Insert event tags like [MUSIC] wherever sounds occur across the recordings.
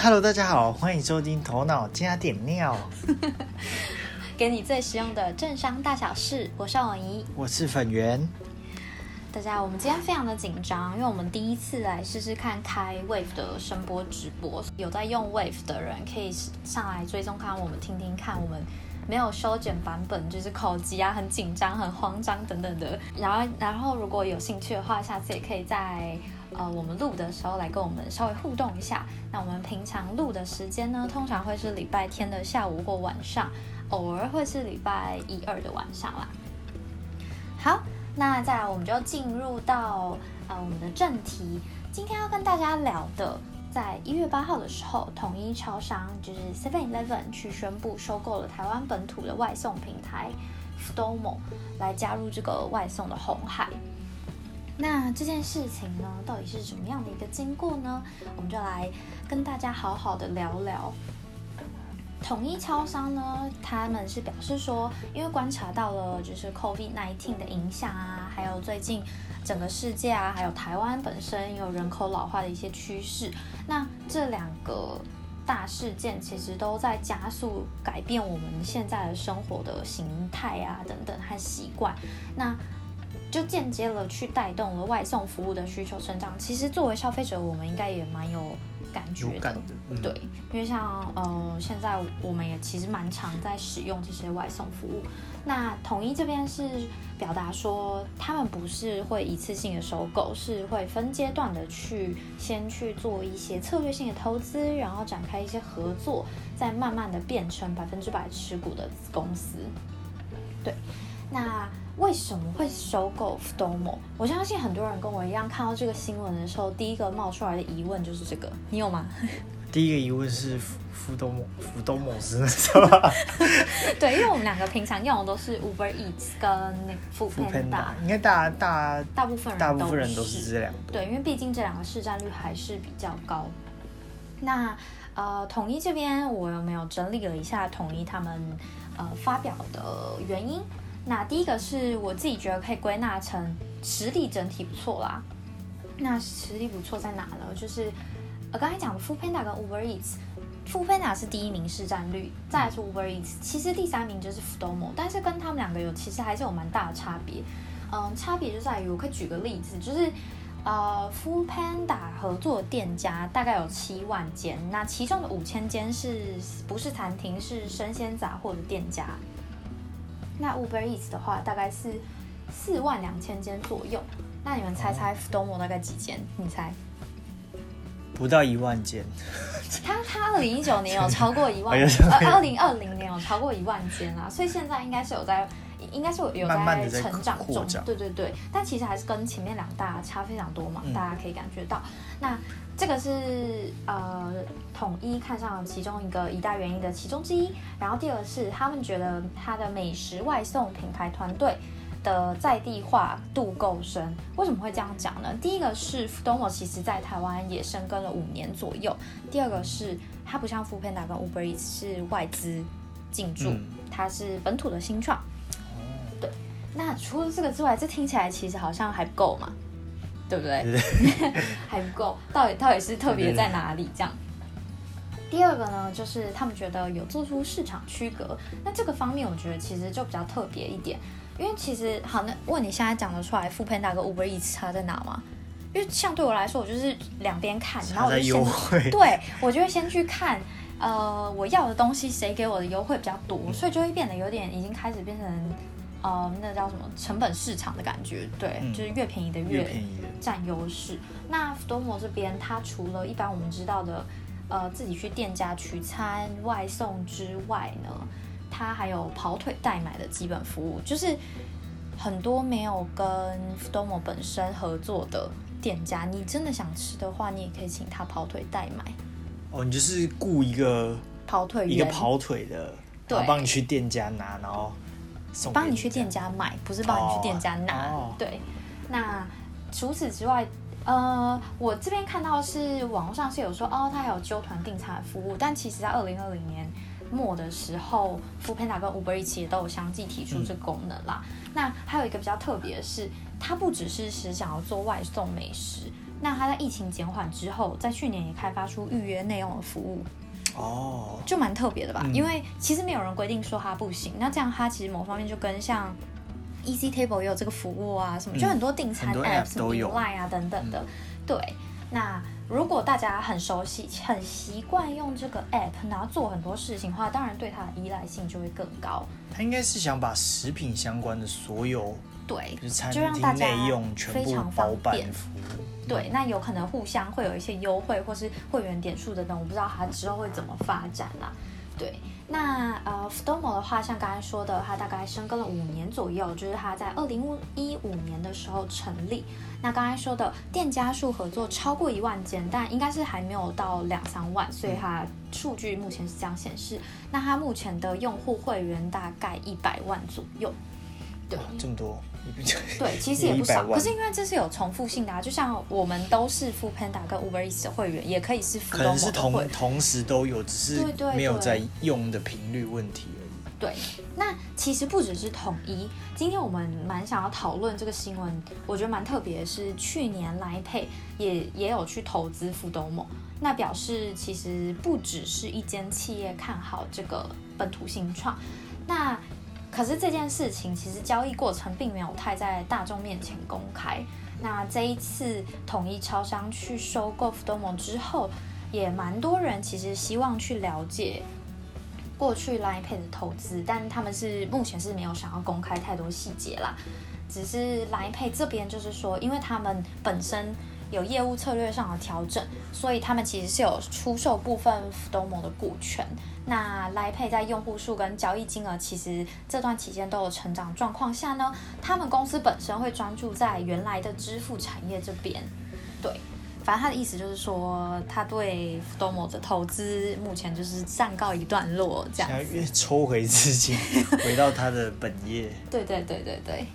Hello，大家好，欢迎收听《头脑加点尿》，[LAUGHS] 给你最实用的政商大小事。我是王怡，我是粉圆。大家，我们今天非常的紧张，因为我们第一次来试试看开 Wave 的声波直播，有在用 Wave 的人可以上来追踪看我们，听听看我们没有修剪版本，就是口疾啊，很紧张、很慌张等等的。然后，然后如果有兴趣的话，下次也可以在呃我们录的时候来跟我们稍微互动一下。那我们平常录的时间呢，通常会是礼拜天的下午或晚上，偶尔会是礼拜一二的晚上啦。好。那再来，我们就进入到呃我们的正题。今天要跟大家聊的，在一月八号的时候，统一超商就是 Seven Eleven 去宣布收购了台湾本土的外送平台 Stomo，来加入这个外送的红海。那这件事情呢，到底是什么样的一个经过呢？我们就来跟大家好好的聊聊。统一超商呢，他们是表示说，因为观察到了就是 COVID-19 的影响啊，还有最近整个世界啊，还有台湾本身有人口老化的一些趋势，那这两个大事件其实都在加速改变我们现在的生活的形态啊等等和习惯，那就间接了去带动了外送服务的需求成长。其实作为消费者，我们应该也蛮有。感觉的，对，因为像呃，现在我们也其实蛮常在使用这些外送服务。那统一这边是表达说，他们不是会一次性的收购，是会分阶段的去先去做一些策略性的投资，然后展开一些合作，再慢慢的变成百分之百持股的子公司。对，那。为什么会收购 Fdomo？我相信很多人跟我一样，看到这个新闻的时候，第一个冒出来的疑问就是这个，你有吗？[LAUGHS] 第一个疑问是 Fdomo，Fdomo 是什么？[LAUGHS] 对，因为我们两个平常用的都是 Uber Eats 跟那 Foodpanda，应该大大大部分人大部分人都是这两个。对，因为毕竟这两个市占率还是比较高。那呃，统一这边我有没有整理了一下统一他们呃发表的原因？那第一个是我自己觉得可以归纳成实力整体不错啦。那实力不错在哪呢？就是呃刚才讲的 f o o Panda 跟 Uber Eats，f o o Panda 是第一名市占率，再来是 Uber Eats，其实第三名就是 Fdomo，但是跟他们两个有其实还是有蛮大的差别。嗯，差别就在于我可以举个例子，就是呃 f o o Panda 合作店家大概有七万间，那其中的五千间是不是餐厅，是生鲜杂货的店家。那 Uber Eats 的话，大概是四万两千间左右。那你们猜猜 Fdomo 大概几间？你猜？不到一万间。他他二零一九年有超过一万，[LAUGHS] 呃，二零二零年有超过一万间啦，所以现在应该是有在，应该是有有在成长中。对对对，但其实还是跟前面两大差非常多嘛，大家可以感觉到。那这个是呃统一看上其中一个一大原因的其中之一，然后第二是他们觉得他的美食外送品牌团队的在地化度够深。为什么会这样讲呢？第一个是 Fdomo 其实在台湾也深耕了五年左右，第二个是它不像 f o o Panda 跟 Uber Eats 是外资进驻，它是本土的新创。对，那除了这个之外，这听起来其实好像还不够嘛。对不对？[LAUGHS] 还不够，到底到底是特别在哪里？这样。第二个呢，就是他们觉得有做出市场区隔，那这个方面我觉得其实就比较特别一点，因为其实好，那问你现在讲得出来，富佩达跟 Uber Eats 差在哪吗？因为像对我来说，我就是两边看，然后我就先 [LAUGHS] 对我就会先去看，呃，我要的东西谁给我的优惠比较多，所以就会变得有点已经开始变成。呃，那叫什么成本市场的感觉？对，就是越便宜的越占优势。那 Fdomo 这边，它除了一般我们知道的，呃，自己去店家取餐、外送之外呢，它还有跑腿代买的基本服务。就是很多没有跟 Fdomo 本身合作的店家，你真的想吃的话，你也可以请他跑腿代买。哦，你就是雇一个跑腿一个跑腿的，然后帮你去店家拿，然后。帮你去店家买，不是帮你去店家拿。对，那除此之外，呃，我这边看到是网络上是有说，哦，它还有揪团订餐服务，但其实在二零二零年末的时候 f o o Panda 跟 Uber 一起也都有相继提出这功能啦。那还有一个比较特别的是，它不只是是想要做外送美食，那它在疫情减缓之后，在去年也开发出预约内用的服务，哦，就蛮特别的吧？嗯因为其实没有人规定说它不行，那这样它其实某方面就跟像 Easy Table 也有这个服务啊，什么、嗯就很多订餐很多 app，app 什么都有嗯 Line 啊等等的。对，那如果大家很熟悉、很习惯用这个 app，然后做很多事情的话，当然对它的依赖性就会更高。他应该是想把食品相关的所有，对，就是就让大家内用全部非常包办方便服务。对，那有可能互相会有一些优惠，或是会员点数等等，我不知道它之后会怎么发展啦。对，那呃 f d o m o 的话，像刚才说的，它大概深耕了五年左右，就是它在二零一五年的时候成立。那刚才说的店家数合作超过一万间，但应该是还没有到两三万，所以它数据目前是这样显示。那它目前的用户会员大概一百万左右。对，这么多，对，其实也不少。可是因为这是有重复性的啊，就像我们都是 Food Panda 跟 Uber Eats 的会员，也可以是 f 可能是同同时都有，只是没有在用的频率问题而已。对，那其实不只是统一。今天我们蛮想要讨论这个新闻，我觉得蛮特别的是，去年来配也也有去投资富东某，那表示其实不只是一间企业看好这个本土新创，那可是这件事情其实交易过程并没有太在大众面前公开。那这一次统一超商去收购富东某之后，也蛮多人其实希望去了解过去 Line Pay 的投资，但他们是目前是没有想要公开太多细节啦。只是 Line Pay 这边就是说，因为他们本身有业务策略上的调整，所以他们其实是有出售部分 Domo 的股权。那 Line Pay 在用户数跟交易金额其实这段期间都有成长状况下呢，他们公司本身会专注在原来的支付产业这边。对，反正他的意思就是说，他对 Domo 的投资目前就是暂告一段落这样越抽回资金，回到他的本业。对对对对对。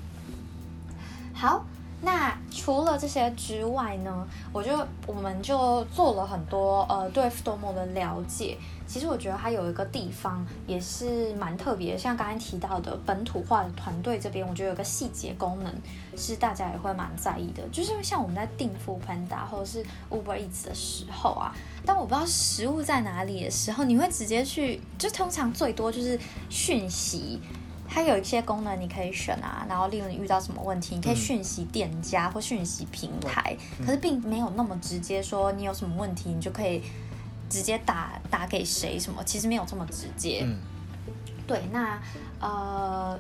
好，那除了这些之外呢，我就我们就做了很多呃对 Domo 的了解。其实我觉得它有一个地方也是蛮特别，像刚才提到的本土化的团队这边，我觉得有个细节功能是大家也会蛮在意的，就是像我们在订 f o o Panda 或者是 Uber Eats 的时候啊，当我不知道食物在哪里的时候，你会直接去，就通常最多就是讯息。它有一些功能你可以选啊，然后例如你遇到什么问题，你可以讯息店家或讯息平台，可是并没有那么直接说你有什么问题，你就可以直接打打给谁什么，其实没有这么直接。嗯，对，那呃，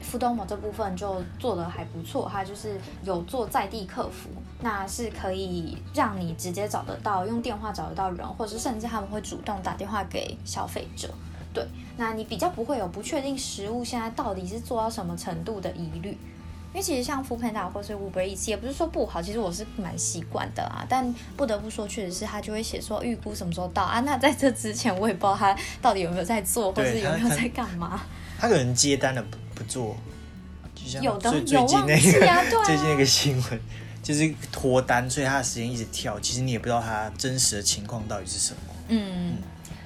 富东某这部分就做的还不错，它就是有做在地客服，那是可以让你直接找得到，用电话找得到人，或者是甚至他们会主动打电话给消费者。对，那你比较不会有不确定食物现在到底是做到什么程度的疑虑。因为其实像 f o o Panda 或是 Uber Eats 也不是说不好，其实我是蛮习惯的啊。但不得不说，确实是他就会写说预估什么时候到啊。那在这之前，我也不知道他到底有没有在做，或对是有没有在干嘛。他可能接单了不不做，就像有的最最有忘近那个、记啊对啊最近那个新闻，就是脱单，所以他的时间一直跳，其实你也不知道他真实的情况到底是什么。嗯，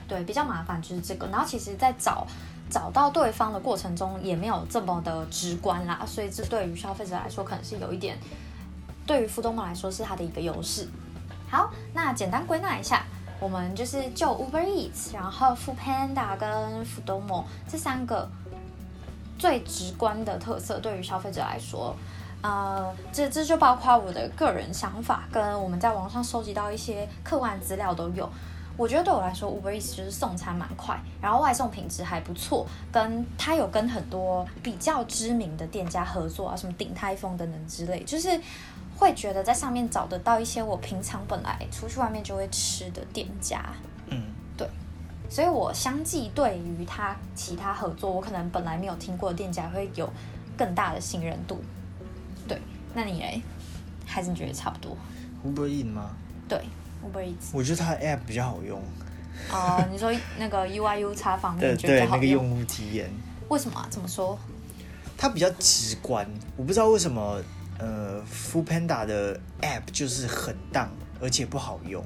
对，比较麻烦就是这个。然后其实，在找找到对方的过程中，也没有这么的直观啦，所以这对于消费者来说，可能是有一点，对于富东梦来说是它的一个优势。好，那简单归纳一下，我们就是就 Uber Eats，然后 f o o Panda 跟富东梦这三个最直观的特色，对于消费者来说。呃，这这就包括我的个人想法，跟我们在网上收集到一些客观资料都有。我觉得对我来说，Uber Eats 就是送餐蛮快，然后外送品质还不错，跟它有跟很多比较知名的店家合作啊，什么鼎泰丰等等之类，就是会觉得在上面找得到一些我平常本来出去外面就会吃的店家，嗯，所以我相继对于他其他合作，我可能本来没有听过的店家会有更大的信任度。对，那你嘞？还是你觉得差不多？Uber Eats 吗？对，Uber Eats。我觉得它的 App 比较好用，哦，你说那个 UI U [LAUGHS] 叉方面对你觉得比对，较好用？那个用户体验，为什么啊？怎么说？它比较直观。我不知道为什么，呃 f o o Panda 的 App 就是很当，而且不好用。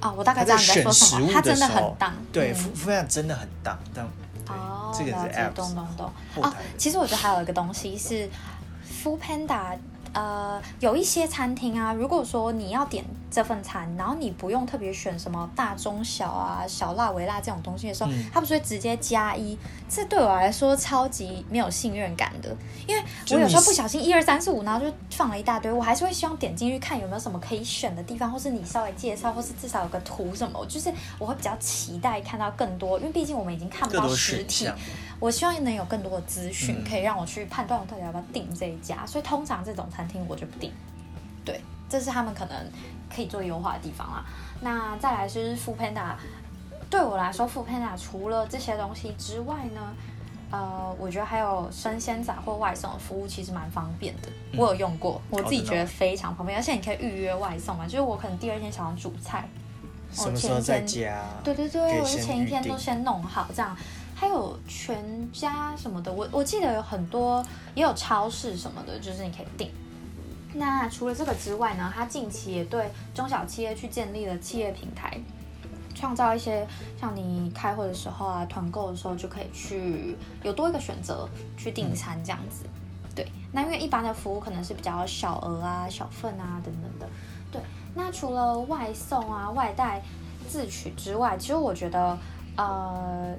啊、我大概知道你在说什么。它真的很当，对嗯 f o o Panda 真的很当，但对哦，这个是 App 懂懂懂。哦后台的，其实我觉得还有一个东西是 f o o Panda，呃，有一些餐厅啊，如果说你要点这份餐，然后你不用特别选什么大中小啊、小辣、微辣这种东西的时候，嗯。他不是会直接加一？这对我来说超级没有信任感的，因为我有时候不小心一二三四五，然后就放了一大堆，我还是会希望点进去看有没有什么可以选的地方，或是你稍微介绍，或是至少有个图什么，就是我会比较期待看到更多，因为毕竟我们已经看不到实体我希望能有更多的资讯，嗯可以让我去判断我到底要不要订这一家。所以通常这种餐厅我就不订。对，这是他们可能可以做优化的地方啦。那再来是 f o o Panda，对我来说 f o o Panda 除了这些东西之外呢，呃，我觉得还有生鲜杂货外送的服务，其实蛮方便的。嗯我有用过，我自己觉得非常方便，而且你可以预约外送嘛，就是我可能第二天想要煮菜，什么时候在家？对对对，我是前一天都先弄好这样。还有全家什么的，我我记得有很多，也有超市什么的，就是你可以订。那除了这个之外呢，它近期也对中小企业去建立了企业平台，创造一些像你开会的时候啊、团购的时候就可以去有多一个选择去订餐这样子。对，那因为一般的服务可能是比较小额啊、小份啊等等的。对，那除了外送啊、外带自取之外，其实我觉得，呃，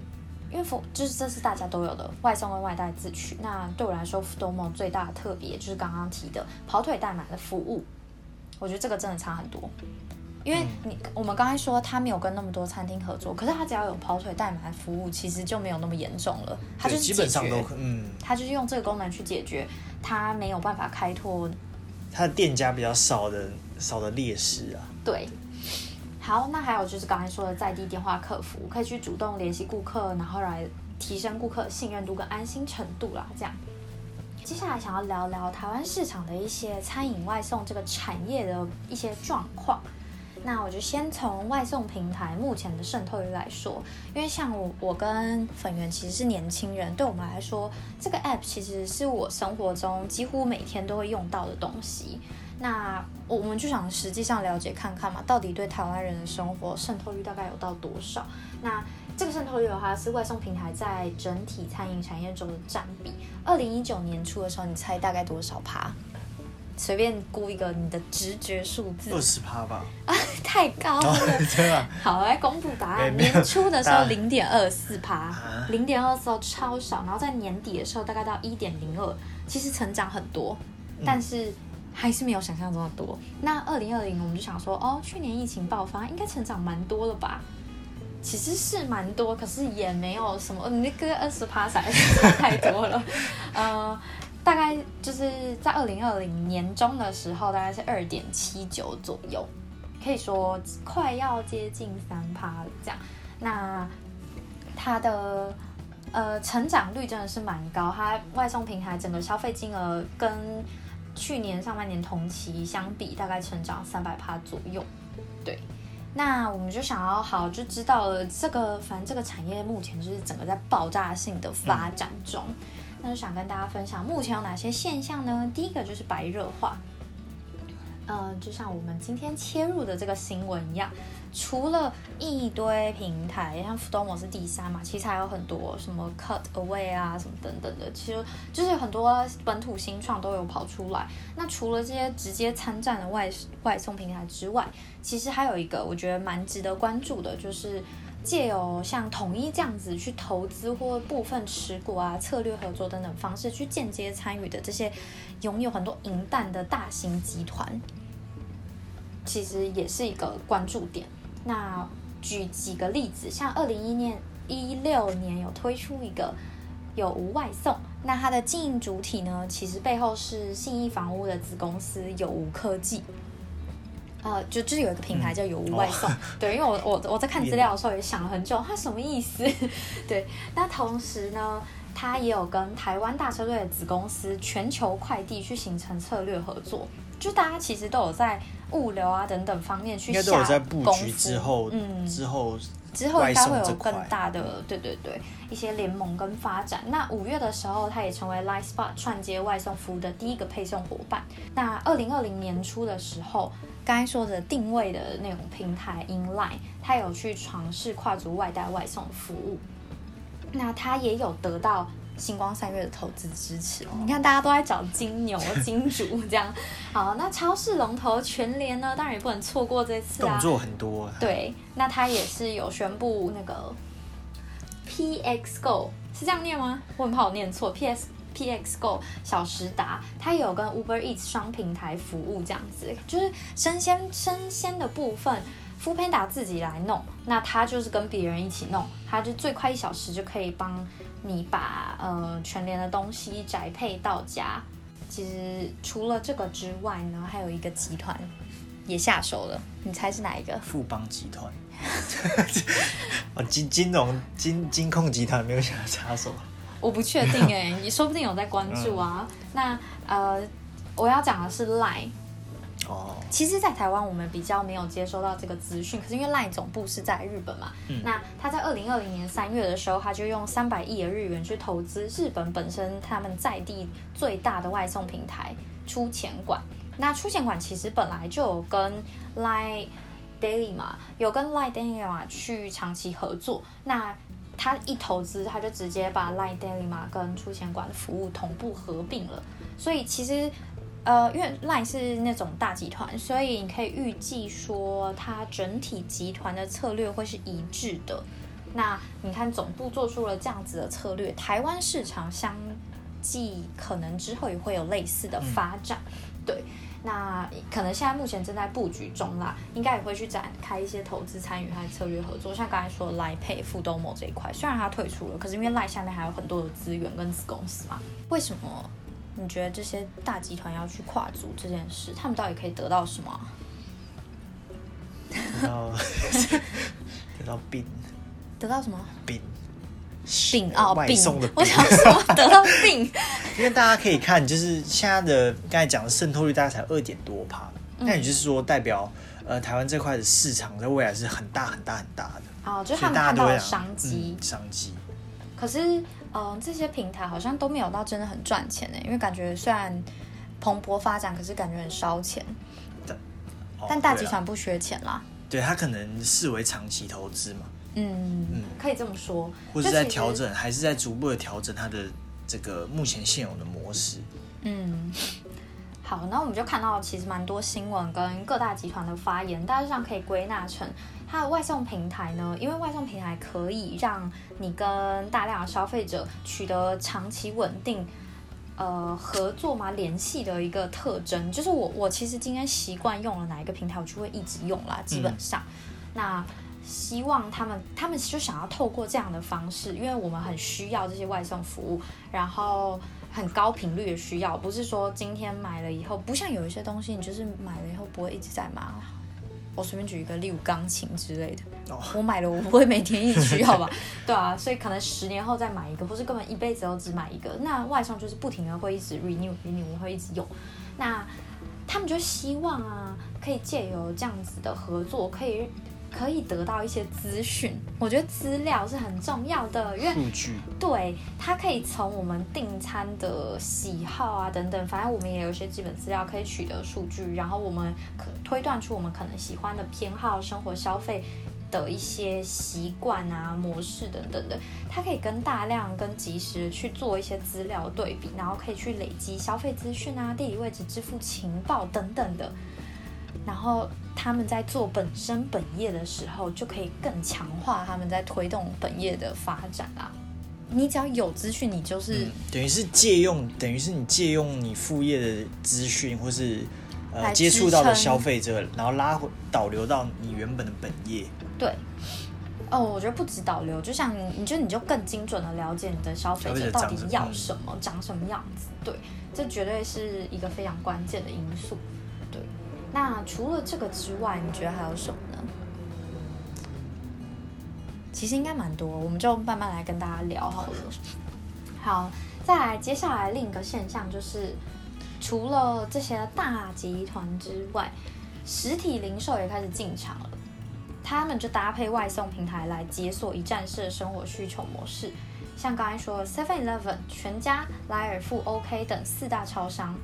因为服就是这是大家都有的外送跟外带自取。那对我来说 f o m o 最大的特别就是刚刚提的跑腿代买的服务，我觉得这个真的差很多。因为你我们刚才说他没有跟那么多餐厅合作，可是他只要有跑腿代买服务，其实就没有那么严重了。他就，是基本上都可嗯，他就是用这个功能去解决他没有办法开拓他的店家比较少的少的劣势啊。对，好，那还有就是刚才说的在地电话客服，可以去主动联系顾客，然后来提升顾客信任度跟安心程度啦。这样，接下来想要聊聊台湾市场的一些餐饮外送这个产业的一些状况。那我就先从外送平台目前的渗透率来说，因为像我我跟粉圆其实是年轻人，对我们来说，这个 app 其实是我生活中几乎每天都会用到的东西。那我们就想实际上了解看看嘛，到底对台湾人的生活渗透率大概有到多少？那这个渗透率的话，是外送平台在整体餐饮产业中的占比。二零一九年初的时候，你猜大概多少趴？随便估一个你的直觉数字，二十趴吧，[LAUGHS] 太高了。[LAUGHS] 对吧？好，来公布答案。年初的时候零点二四趴啊，零点二四哦超少，然后在年底的时候大概到一点零二，其实成长很多，嗯但是还是没有想象中的多。那二零二零我们就想说，哦，去年疫情爆发，应该成长蛮多了吧？其实是蛮多，可是也没有什么，那个二十趴实在是差太多了。呃，大概就是在二零二零年中的时候，大概是二点七九左右，可以说快要接近三趴了这样。那它的呃成长率真的是蛮高，它外送平台整个消费金额跟去年上半年同期相比，大概成长三百趴左右。对，那我们就想要好就知道了，这个反正这个产业目前就是整个在爆炸性的发展中。那就想跟大家分享目前有哪些现象呢？第一个就是白热化，呃，就像我们今天切入的这个新闻一样，除了一堆平台，像 f o o m o 是第三嘛，其实还有很多什么 Cut Away 啊，什么等等的，其实就是很多本土新创都有跑出来。那除了这些直接参战的外外送平台之外，其实还有一个我觉得蛮值得关注的，就是借由像统一这样子去投资或部分持股啊、策略合作等等方式去间接参与的这些拥有很多银弹的大型集团，其实也是一个关注点。那举几个例子，像二零一年一六年有推出一个有无外送，那它的经营主体呢，其实背后是信义房屋的子公司有无科技。呃，就就是有一个平台叫有无外送，[LAUGHS] 对，因为我我我在看资料的时候也想了很久，它什么意思？[LAUGHS] 对，那同时呢，它也有跟台湾大车队的子公司全球快递去形成策略合作，就大家其实都有在物流啊等等方面去下在布局之后，嗯，之后之后应该会有更大的，对对对，一些联盟跟发展。那五月的时候，它也成为 Line Spot 串接外送服务的第一个配送伙伴。那二零二零年初的时候，刚才说的定位的那种平台 InLine，它有去尝试跨足外带外送服务。那它也有得到星光三月的投资支持。你看大家都在找金牛、金主这样。[LAUGHS] 好，那超市龙头全联呢，当然也不能错过这次啊。动作很多。对，那他也是有宣布那个 PX Go 是这样念吗？我很怕我念错。PS PX Go 小时达，它有跟 Uber Eats 双平台服务这样子，就是生鲜生鲜的部分。f o o Panda 自己来弄，那他就是跟别人一起弄，他就最快一小时就可以帮你把呃全联的东西宅配到家。其实除了这个之外呢，还有一个集团也下手了，你猜是哪一个？富邦集团。[LAUGHS] 哦，金金融金金控集团没有想要插手。我不确定哎，你说不定有在关注啊。那呃，我要讲的是 Line。哦，其实，在台湾我们比较没有接收到这个资讯，可是因为 LINE 总部是在日本嘛，那他在二零二零年三月的时候，他就用三百亿的日元去投资日本本身他们在地最大的外送平台出钱馆。那出钱馆其实本来就有跟 LINE Daily 嘛，有跟 LINE Daily 嘛去长期合作。那他一投资，他就直接把 LINE Daily 嘛跟出钱馆的服务同步合并了，所以其实。呃，因为 LINE 是那种大集团，所以你可以预计说它整体集团的策略会是一致的。那你看总部做出了这样子的策略，台湾市场相继可能之后也会有类似的发展。对，那可能现在目前正在布局中啦，应该也会去展开一些投资参与和策略合作。像刚才说 LINE Pay、富东某这一块，虽然它退出了，可是因为 LINE 下面还有很多的资源跟子公司嘛，为什么？你觉得这些大集团要去跨足这件事，他们到底可以得到什么？得到 [LAUGHS] 得到病，得到什么病？病啊，病送的。我想说得到病，[LAUGHS] 因为大家可以看，就是现在的刚才讲的渗透率大概才二点多趴，那也就是说代表呃台湾这块的市场在未来是很大很大很大的。哦，就他们看到了商机，商机。可是。嗯，这些平台好像都没有到真的很赚钱呢，因为感觉虽然蓬勃发展，可是感觉很烧钱。但大集团不缺钱啦。对他可能视为长期投资嘛。嗯嗯，可以这么说。或者在调整，还是在逐步的调整它的这个目前现有的模式。嗯。好，那我们就看到其实蛮多新闻跟各大集团的发言，大致上可以归纳成，它的外送平台呢，因为外送平台可以让你跟大量的消费者取得长期稳定，呃，合作嘛，联系的一个特征，就是我我其实今天习惯用了哪一个平台，我就会一直用啦，基本上，那希望他们他们就想要透过这样的方式，因为我们很需要这些外送服务，然后。很高频率的需要，不是说今天买了以后，不像有一些东西，你就是买了以后不会一直在买。我随便举一个，例如钢琴之类的，我买了我不会每天一直需要 [LAUGHS] 吧？对啊，所以可能十年后再买一个，或是根本一辈子都只买一个。那外商就是不停的会一直 renew renew，会一直用。那他们就希望啊，可以借由这样子的合作，可以。可以得到一些资讯，我觉得资料是很重要的，因为数据对它可以从我们订餐的喜好啊等等，反正我们也有一些基本资料可以取得数据，然后我们可推断出我们可能喜欢的偏好、生活消费的一些习惯啊模式等等的，它可以跟大量跟及时去做一些资料对比，然后可以去累积消费资讯啊、地理位置、支付情报等等的。然后他们在做本身本业的时候，就可以更强化他们在推动本业的发展啊。你只要有资讯，你就是等于是借用，等于是你借用你副业的资讯，或是呃接触到的消费者，然后拉回导流到你原本的本业。对，哦，我觉得不止导流，就像你，就你就更精准的了解你的消费者到底要什么，长什么样子。对，这绝对是一个非常关键的因素。那除了这个之外，你觉得还有什么呢？其实应该蛮多，我们就慢慢来跟大家聊好了。好，再来，接下来另一个现象就是，除了这些大集团之外，实体零售也开始进场了。他们就搭配外送平台来解锁一站式的生活需求模式，像刚才说 Seven Eleven、全家、莱尔富、OK 等四大超商。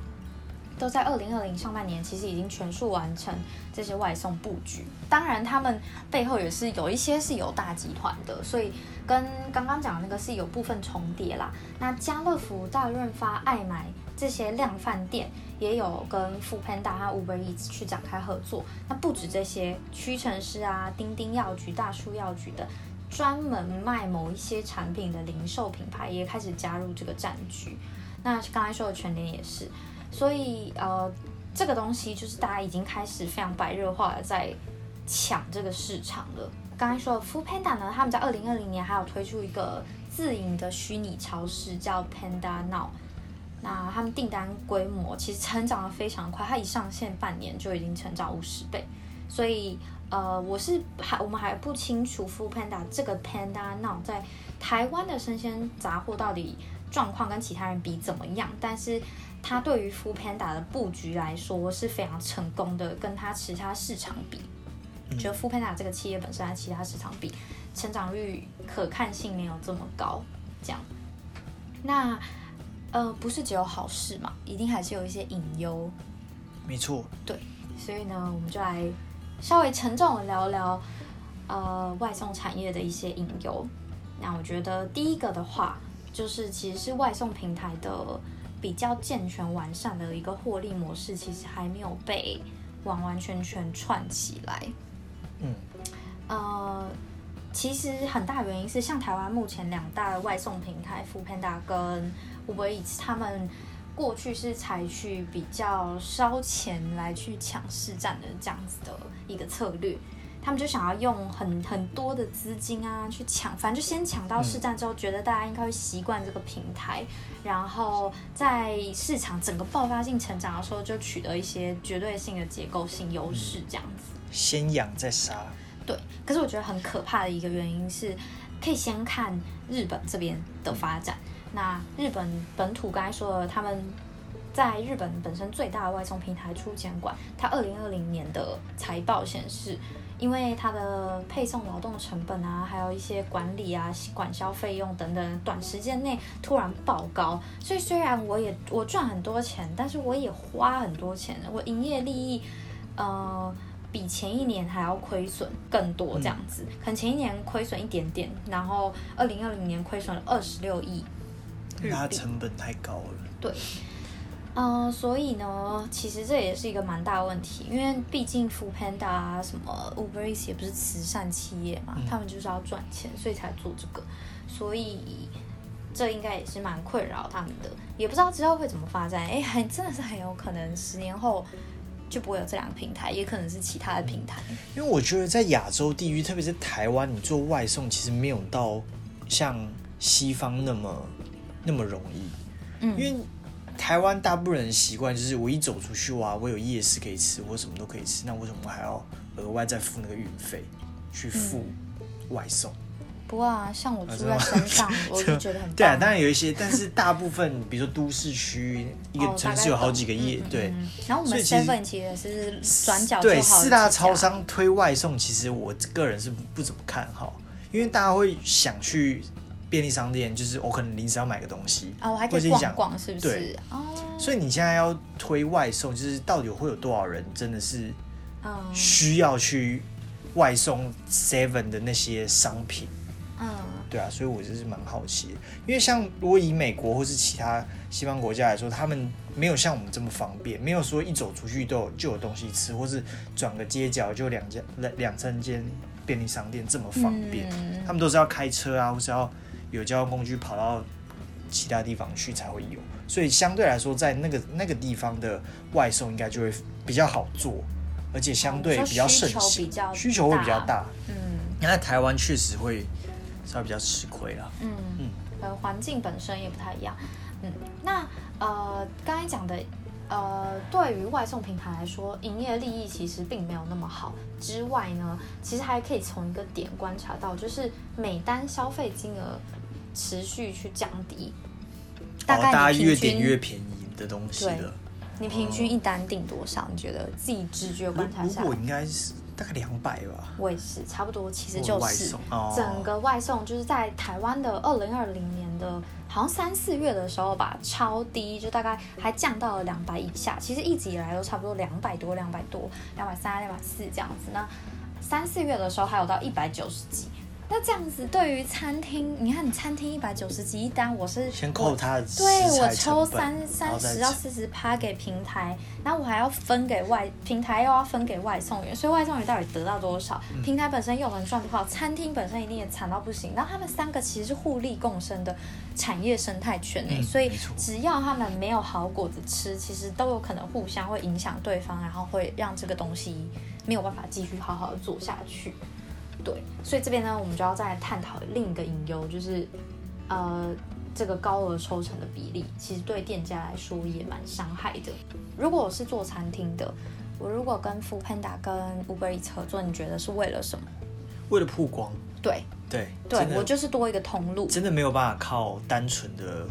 都在二零二零上半年，其实已经全数完成这些外送布局。当然，他们背后也是有一些是有大集团的，所以跟刚刚讲的那个是有部分重叠啦。那家乐福、大润发、爱买这些量贩店也有跟 f o o Panda 和 Uber Eats 去展开合作。那不止这些，屈臣氏啊、丁丁药局、大树药局的专门卖某一些产品的零售品牌也开始加入这个战局。那刚才说的全联也是。所以，呃，这个东西就是大家已经开始非常白热化的在抢这个市场了。刚才说 f o o Panda 呢，他们在二零二零年还有推出一个自营的虚拟超市，叫 Panda Now。那他们订单规模其实成长的非常快，它一上线半年就已经成长五十倍。所以，呃，我是还我们还不清楚 f o o Panda 这个 Panda Now 在台湾的生鲜杂货到底状况跟其他人比怎么样，但是。它对于 f o o Panda 的布局来说是非常成功的，跟它其他市场比，就 f o o Panda 这个企业本身在其他市场比，成长率可看性没有这么高。这样，那呃不是只有好事嘛，一定还是有一些隐忧。没错。对，所以呢，我们就来稍微沉重的聊聊呃外送产业的一些隐忧。那我觉得第一个的话，就是其实是外送平台的。比较健全完善的一个获利模式，其实还没有被完完全全串起来。嗯，呃，其实很大原因是，像台湾目前两大外送平台 f o o Panda 跟 Uber Eats，他们过去是采取比较烧钱来去抢市占的这样子的一个策略。他们就想要用很很多的资金啊去抢，反正就先抢到市占之后，觉得大家应该会习惯这个平台，然后在市场整个爆发性成长的时候，就取得一些绝对性的结构性优势，这样子。先养再杀。对，可是我觉得很可怕的一个原因是，可以先看日本这边的发展。那日本本土刚才说了，他们在日本本身最大的外送平台出监管，它二零二零年的财报显示。因为它的配送劳动成本啊，还有一些管理啊、管销费用等等，短时间内突然爆高，所以虽然我也我赚很多钱，但是我也花很多钱，我营业利益呃比前一年还要亏损更多这样子，可能前一年亏损一点点，然后二零二零年亏损了二十六亿，它成本太高了。对。嗯，所以呢，其实这也是一个蛮大的问题，因为毕竟 f o o Panda 啊，什么 Uber Eats 也不是慈善企业嘛，他们就是要赚钱，所以才做这个，所以这应该也是蛮困扰他们的，也不知道之后会怎么发展。哎，还真的是很有可能十年后就不会有这两个平台，也可能是其他的平台。因为我觉得在亚洲地域，特别是台湾，你做外送其实没有到像西方那么那么容易，嗯，因为。台湾大部分人习惯就是我一走出去哇，我有夜市可以吃，我什么都可以吃，那为什么还要额外再付那个运费去付外送？不过啊，像我住在山上，[LAUGHS] 我就觉得很对啊。当然有一些，但是大部分，比如说都市区一个城市有好几个夜，对。然后我们 seven 其实是转角对四大超商推外送，其实我个人是不怎么看好，因为大家会想去。便利商店就是我可能临时要买个东西啊，我还可以逛逛，是不是？对，哦。所以你现在要推外送，就是到底会有多少人真的是需要去外送 Seven 的那些商品？嗯，对啊，所以我就是蛮好奇的，因为像如果以美国或是其他西方国家来说，他们没有像我们这么方便，没有说一走出去都有就有东西吃，或是转个街角就两家两两三间便利商店这么方便，他们都是要开车啊，或是要。有交通工具跑到其他地方去才会有，所以相对来说，在那个那个地方的外送应该就会比较好做，而且相对比较盛行，需求会比较大。嗯，那台湾确实会稍微比较吃亏了。嗯嗯，呃，环境本身也不太一样。嗯，那呃，刚才讲的。呃，对于外送平台来说，营业利益其实并没有那么好。之外呢，其实还可以从一个点观察到，就是每单消费金额持续去降低。大概大家越点越便宜的东西了。你平均一单定多少？你觉得自己直觉观察下？如果应该是大概两百吧。我也是，差不多，其实就是整个外送就是在台湾的二零二零年。的，好像三四月的时候吧，超低，就大概还降到了两百以下。其实一直以来都差不多两百多、两百多、两百三、两百四这样子。那三四月的时候还有到一百九十几。那这样子，对于餐厅，你看你餐厅一百九十几一单，我是先扣他的对我抽三三十到四十趴给平台，然后我还要分给外平台，又要分给外送员，所以外送员到底得到多少？平台本身又能赚多少？餐厅本身一定也惨到不行。然后他们三个其实是互利共生的产业生态圈诶，所以只要他们没有好果子吃，其实都有可能互相会影响对方，然后会让这个东西没有办法继续好好的做下去。对，所以这边呢，我们就要再探讨另一个隐忧，就是，呃，这个高额抽成的比例，其实对店家来说也蛮伤害的。如果我是做餐厅的，我如果跟 Food Panda 跟 Uber Eats 合作，你觉得是为了什么？为了曝光。对对对，我就是多一个通路。真的没有办法靠单纯的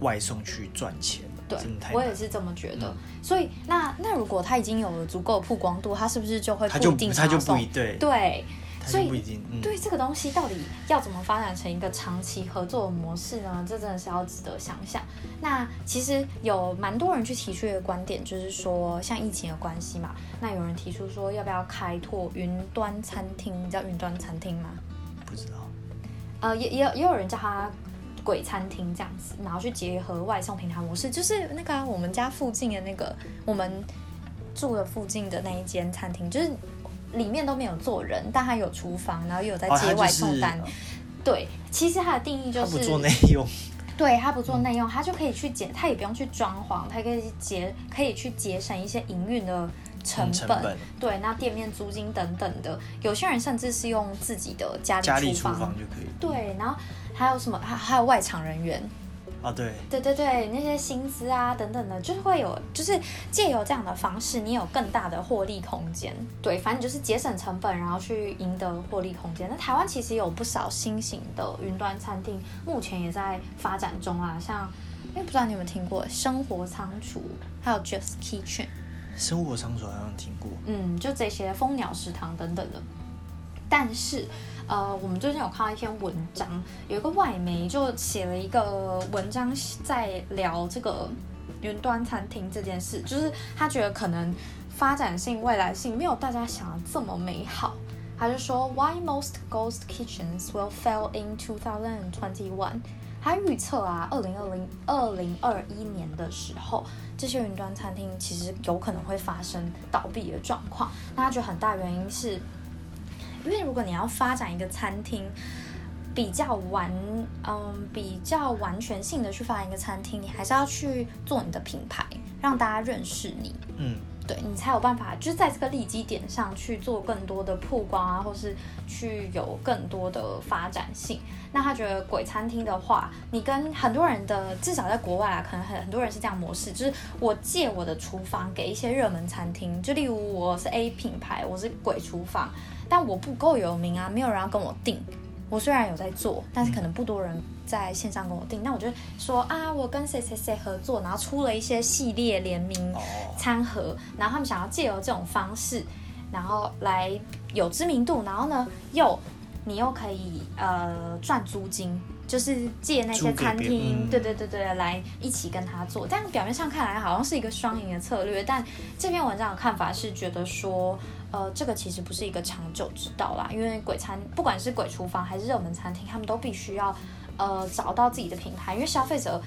外送去赚钱。对，我也是这么觉得。所以，那那如果他已经有了足够曝光度，他是不是就会固定他就不一对对。所以，对这个东西到底要怎么发展成一个长期合作的模式呢？这真的是要值得想想。那其实有蛮多人去提出一个观点，就是说，像疫情的关系嘛，那有人提出说，要不要开拓云端餐厅？你知道云端餐厅吗？不知道。呃，也也也有人叫它鬼餐厅这样子，然后去结合外送平台模式，就是那个我们家附近的那个我们住的附近的那一间餐厅，就是。里面都没有做人，但他有厨房，然后又有在接外送单。对，其实它的定义就是不做内用。对他不做内用，他就可以去节，他也不用去装潢，他可以节，可以去节省一些营运的成本。对，那店面租金等等的，有些人甚至是用自己的家里厨房就可以。对，然后还有什么？还还有外场人员。啊，对，对对对，那些薪资啊等等的，就是会有，就是借由这样的方式，你有更大的获利空间。对，反正就是节省成本，然后去赢得获利空间。那台湾其实有不少新型的云端餐厅，目前也在发展中啊，像，哎，不知道你有没有听过生活仓储，还有 Just Kitchen。生活仓储好像听过。嗯，就这些蜂鸟食堂等等的，但是。呃，我们最近有看到一篇文章，有一个外媒就写了一个文章，在聊这个云端餐厅这件事，就是他觉得可能发展性、未来性没有大家想的这么美好。他就说，Why most ghost kitchens will fail in 2021？他预测啊，二零二零二零二一年的时候，这些云端餐厅其实有可能会发生倒闭的状况。那他觉得很大原因是。因为如果你要发展一个餐厅，比较完，嗯，比较完全性的去发展一个餐厅，你还是要去做你的品牌，让大家认识你。嗯。对你才有办法，就是在这个利基点上去做更多的曝光啊，或是去有更多的发展性。那他觉得鬼餐厅的话，你跟很多人的，至少在国外啊，可能很很多人是这样模式，就是我借我的厨房给一些热门餐厅，就例如我是 A 品牌，我是鬼厨房，但我不够有名啊，没有人要跟我订。我虽然有在做，但是可能不多人在线上跟我订。那我就说啊，我跟谁谁谁合作，然后出了一些系列联名餐盒，然后他们想要借由这种方式，然后来有知名度，然后呢又你又可以呃赚租金，就是借那些餐厅，对对对对，来一起跟他做。这样表面上看来好像是一个双赢的策略，但这篇文章的看法是觉得说。呃，这个其实不是一个长久之道啦，因为鬼餐不管是鬼厨房还是热门餐厅，他们都必须要呃找到自己的品牌，因为消费者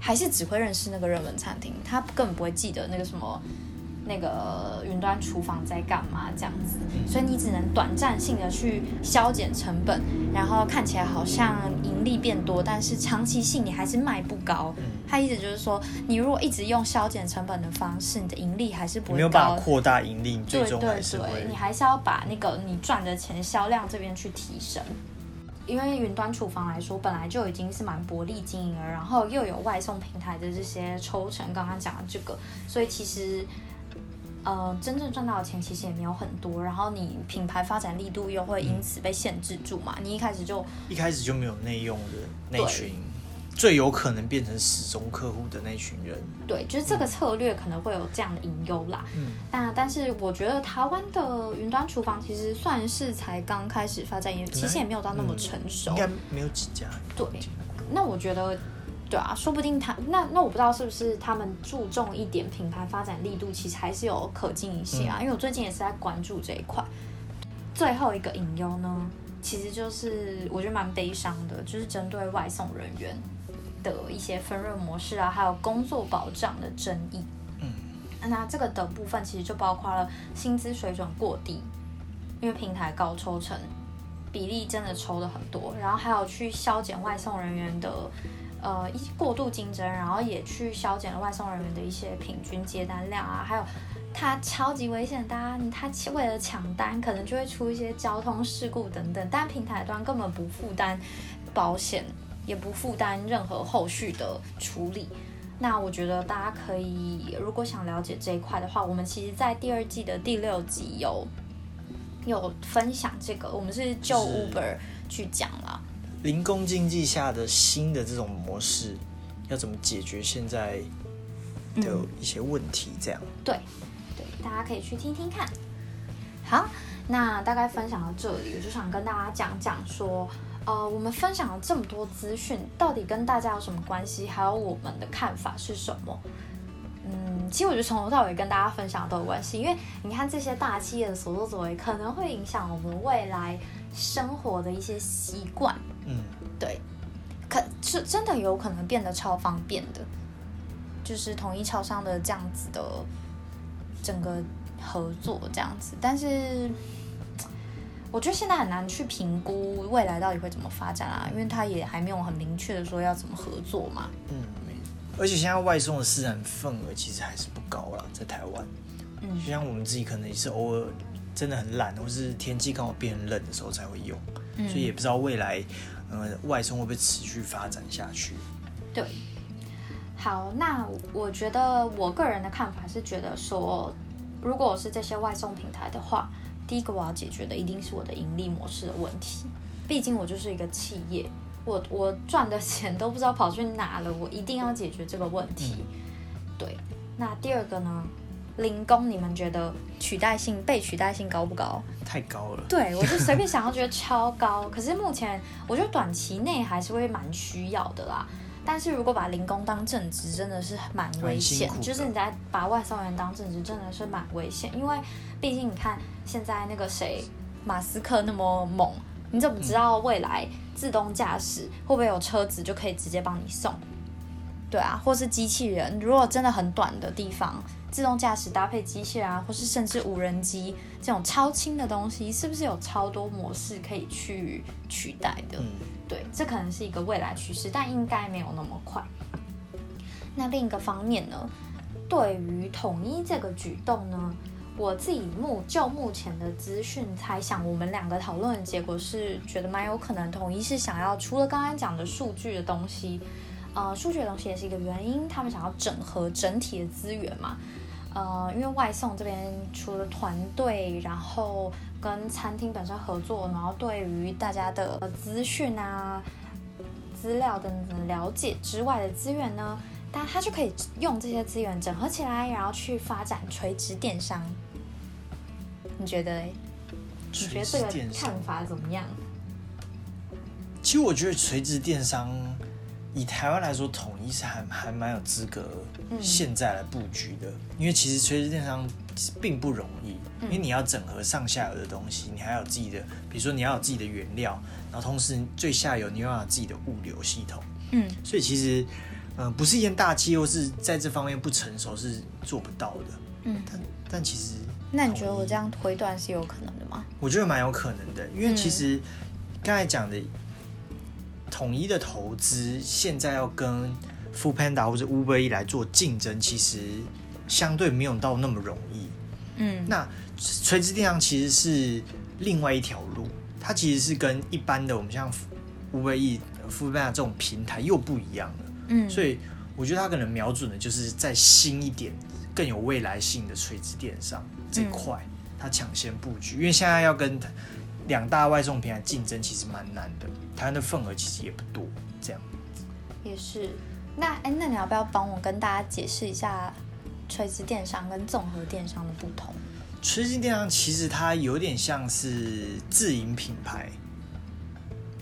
还是只会认识那个热门餐厅，他根本不会记得那个什么。那个云端厨房在干嘛？这样子，所以你只能短暂性的去削减成本，然后看起来好像盈利变多，但是长期性你还是卖不高。他意思就是说，你如果一直用削减成本的方式，你的盈利还是不会高。没有办法扩大盈利，最终还是会。你还是要把那个你赚的钱销量这边去提升，因为云端厨房来说，本来就已经是蛮薄利经营了，然后又有外送平台的这些抽成，刚刚讲的这个，所以其实。呃，真正赚到的钱其实也没有很多，然后你品牌发展力度又会因此被限制住嘛？你一开始就一开始就没有内用的那群，最有可能变成始终客户的那群人。对，就是这个策略可能会有这样的隐忧啦。嗯，那但是我觉得台湾的云端厨房其实算是才刚开始发展，也其实也没有到那么成熟，应该没有几家。对。那我觉得，对啊，说不定他那那我不知道是不是他们注重一点品牌发展力度，其实还是有可进一些啊。因为我最近也是在关注这一块。最后一个隐忧呢，其实就是我觉得蛮悲伤的，就是针对外送人员的一些分润模式啊，还有工作保障的争议。嗯，那这个的部分其实就包括了薪资水准过低，因为平台高抽成。比例真的抽的很多，然后还有去削减外送人员的呃一过度竞争，然后也去削减了外送人员的一些平均接单量啊，还有它超级危险，大家他为了抢单，可能就会出一些交通事故等等，但平台端根本不负担保险，也不负担任何后续的处理。那我觉得大家可以，如果想了解这一块的话，我们其实在第二季的第六集有。有分享这个，我们是就 Uber 去讲了零工经济下的新的这种模式，要怎么解决现在的一些问题？这样对对，大家可以去听听看。好，那大概分享到这里，我就想跟大家讲讲说，呃，我们分享了这么多资讯，到底跟大家有什么关系？还有我们的看法是什么？嗯，其实我觉得从头到尾跟大家分享都有关系，因为你看这些大企业的所作所为，可能会影响我们未来生活的一些习惯。嗯，对，可是真的有可能变得超方便的，就是统一超商的这样子的整个合作这样子。但是我觉得现在很难去评估未来到底会怎么发展啊，因为他也还没有很明确的说要怎么合作嘛。嗯。而且现在外送的市场份额其实还是不高了，在台湾。嗯，就像我们自己可能也是偶尔真的很懒，或是天气刚好变冷的时候才会用，嗯所以也不知道未来呃外送会不会持续发展下去。对，好，那我觉得我个人的看法是觉得说，如果我是这些外送平台的话，第一个我要解决的一定是我的盈利模式的问题，毕竟我就是一个企业。我我赚的钱都不知道跑去哪了，我一定要解决这个问题。对，那第二个呢？零工，你们觉得取代性被取代性高不高？太高了。对，我就随便 [LAUGHS] 想要觉得超高。可是目前我觉得短期内还是会蛮需要的啦。但是如果把零工当正职，真的是蛮危险。就是你在把外送员当正职，真的是蛮危险。因为毕竟你看现在那个谁，马斯克那么猛。你怎么知道未来自动驾驶会不会有车子就可以直接帮你送？对啊，或是机器人，如果真的很短的地方，自动驾驶搭配机器人啊，或是甚至无人机这种超轻的东西，是不是有超多模式可以去取代的？嗯，对，这可能是一个未来趋势，但应该没有那么快。那另一个方面呢，对于统一这个举动呢？我自己目就目前的资讯猜想，我们两个讨论的结果是觉得蛮有可能统一是想要除了刚刚讲的数据的东西，呃，数据的东西也是一个原因，他们想要整合整体的资源嘛，呃，因为外送这边除了团队，然后跟餐厅本身合作，然后对于大家的资讯啊、资料的了解之外的资源呢，但他就可以用这些资源整合起来，然后去发展垂直电商。你觉得？你觉得这个看法怎么样？其实我觉得垂直电商以台湾来说，统一是还还蛮有资格现在来布局的。因为其实垂直电商并不容易，因为你要整合上下游的东西，你还有自己的，比如说你要有自己的原料，然后同时最下游你又要有自己的物流系统。嗯，所以其实，嗯，不是一件大企业是在这方面不成熟是做不到的。嗯，但但其实。那你觉得我这样推断是有可能的吗？我觉得蛮有可能的，因为其实刚才讲的统一的投资，现在要跟 Full Panda 或者 Uber E 来做竞争，其实相对没有到那么容易。嗯，那垂直电商其实是另外一条路，它其实是跟一般的我们像 Uber E、Full Panda 这种平台又不一样了。嗯，所以我觉得它可能瞄准的就是在新一点、更有未来性的垂直电商。这块他抢先布局，因为现在要跟两大外送平台竞争，其实蛮难的。台湾的份额其实也不多，这样。也是。那哎，那你要不要帮我跟大家解释一下垂直电商跟综合电商的不同？垂直电商其实它有点像是自营品牌。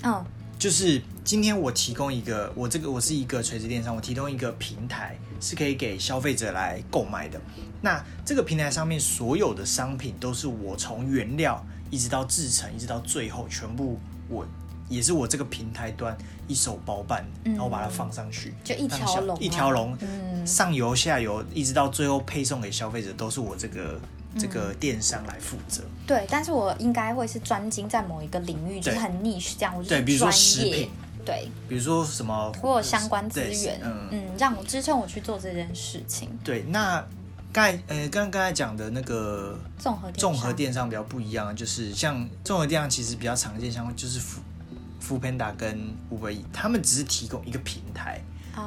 嗯。就是今天我提供一个，我这个我是一个垂直电商，我提供一个平台是可以给消费者来购买的。那这个平台上面所有的商品都是我从原料一直到制成，一直到最后全部我也是我这个平台端一手包办，然后把它放上去，就一条龙，一条龙，上游下游一直到最后配送给消费者都是我这个这个电商来负责。对，但是我应该会是专精在某一个领域，就是很 niche 这样，我就对，比如说食品，对，比如说什么，我有相关资源，嗯嗯，让我支撑我去做这件事情。对，那。刚才呃，刚刚才讲的那个综合综合电商比较不一样，就是像综合电商其实比较常见，像就是富富 Panda 跟 Uber E，他们只是提供一个平台，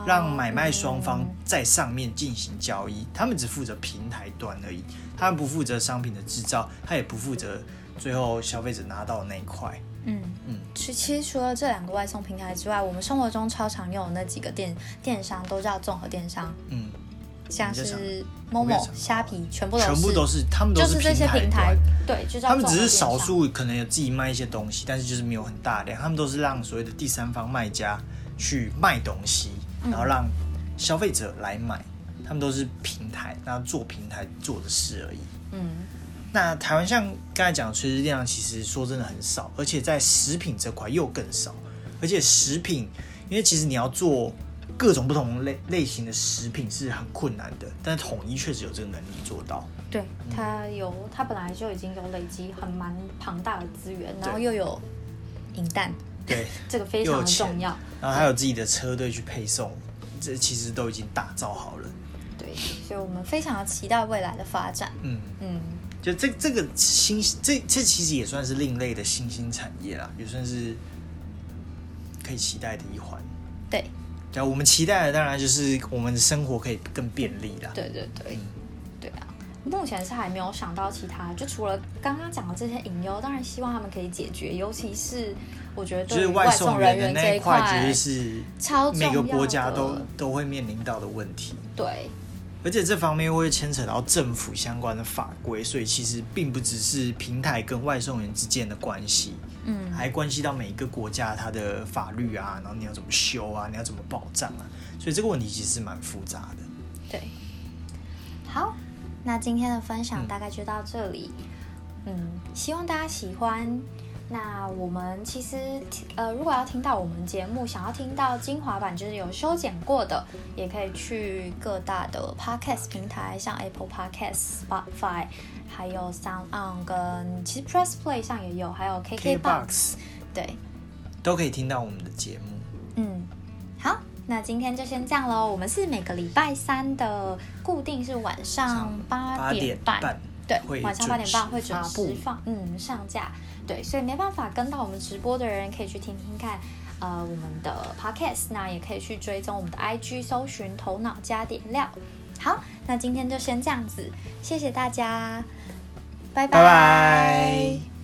让买卖双方在上面进行交易，他们只负责平台端而已，他们不负责商品的制造，他也不负责最后消费者拿到的那一块。嗯嗯，其其实除了这两个外送平台之外，我们生活中超常用的那几个电电商都叫综合电商。嗯。像是某某虾皮，全部都全部都是他们都是这些平台，对，就他们只是少数可能有自己卖一些东西，但是就是没有很大量，他们都是让所谓的第三方卖家去卖东西，然后让消费者来买，他们都是平台，然后做平台做的事而已。嗯，那台湾像刚才讲垂直电商，其实说真的很少，而且在食品这块又更少，而且食品，因为其实你要做。各种不同类类型的食品是很困难的，但是统一确实有这个能力做到。对，它有，它本来就已经有累积很蛮庞大的资源，然后又有银弹，对，[LAUGHS] 这个非常重要。然后还有自己的车队去配送，这其实都已经打造好了。对，所以我们非常期待未来的发展。嗯嗯，就这这个新这这其实也算是另类的新兴产业啦，也算是可以期待的一环。对。对，我们期待的当然就是我们的生活可以更便利啦。对对对，对啊，目前是还没有想到其他，就除了刚刚讲的这些隐忧，当然希望他们可以解决，尤其是我觉得就是外送人员这一块，绝对是超每个国家都都会面临到的问题。对，而且这方面会牵扯到政府相关的法规，所以其实并不只是平台跟外送员之间的关系。嗯，还关系到每一个国家它的法律啊，然后你要怎么修啊，你要怎么保障啊，所以这个问题其实蛮复杂的。对，好，那今天的分享大概就到这里。嗯，希望大家喜欢。那我们其实呃，如果要听到我们节目，想要听到精华版，就是有修剪过的，也可以去各大的 podcast 平台，像 Apple Podcast、Spotify。还有 Sound On 跟其实 Press Play 上也有，还有 KK Box，对，都可以听到我们的节目。嗯，好，那今天就先这样喽。我们是每个礼拜三的固定是晚上八点半，对，晚上八点半会准时放，嗯，上架。对，所以没办法跟到我们直播的人，可以去听听看，呃，我们的 Podcast，那也可以去追踪我们的 IG，搜寻头脑加点料。好，那今天就先这样子，谢谢大家，拜拜。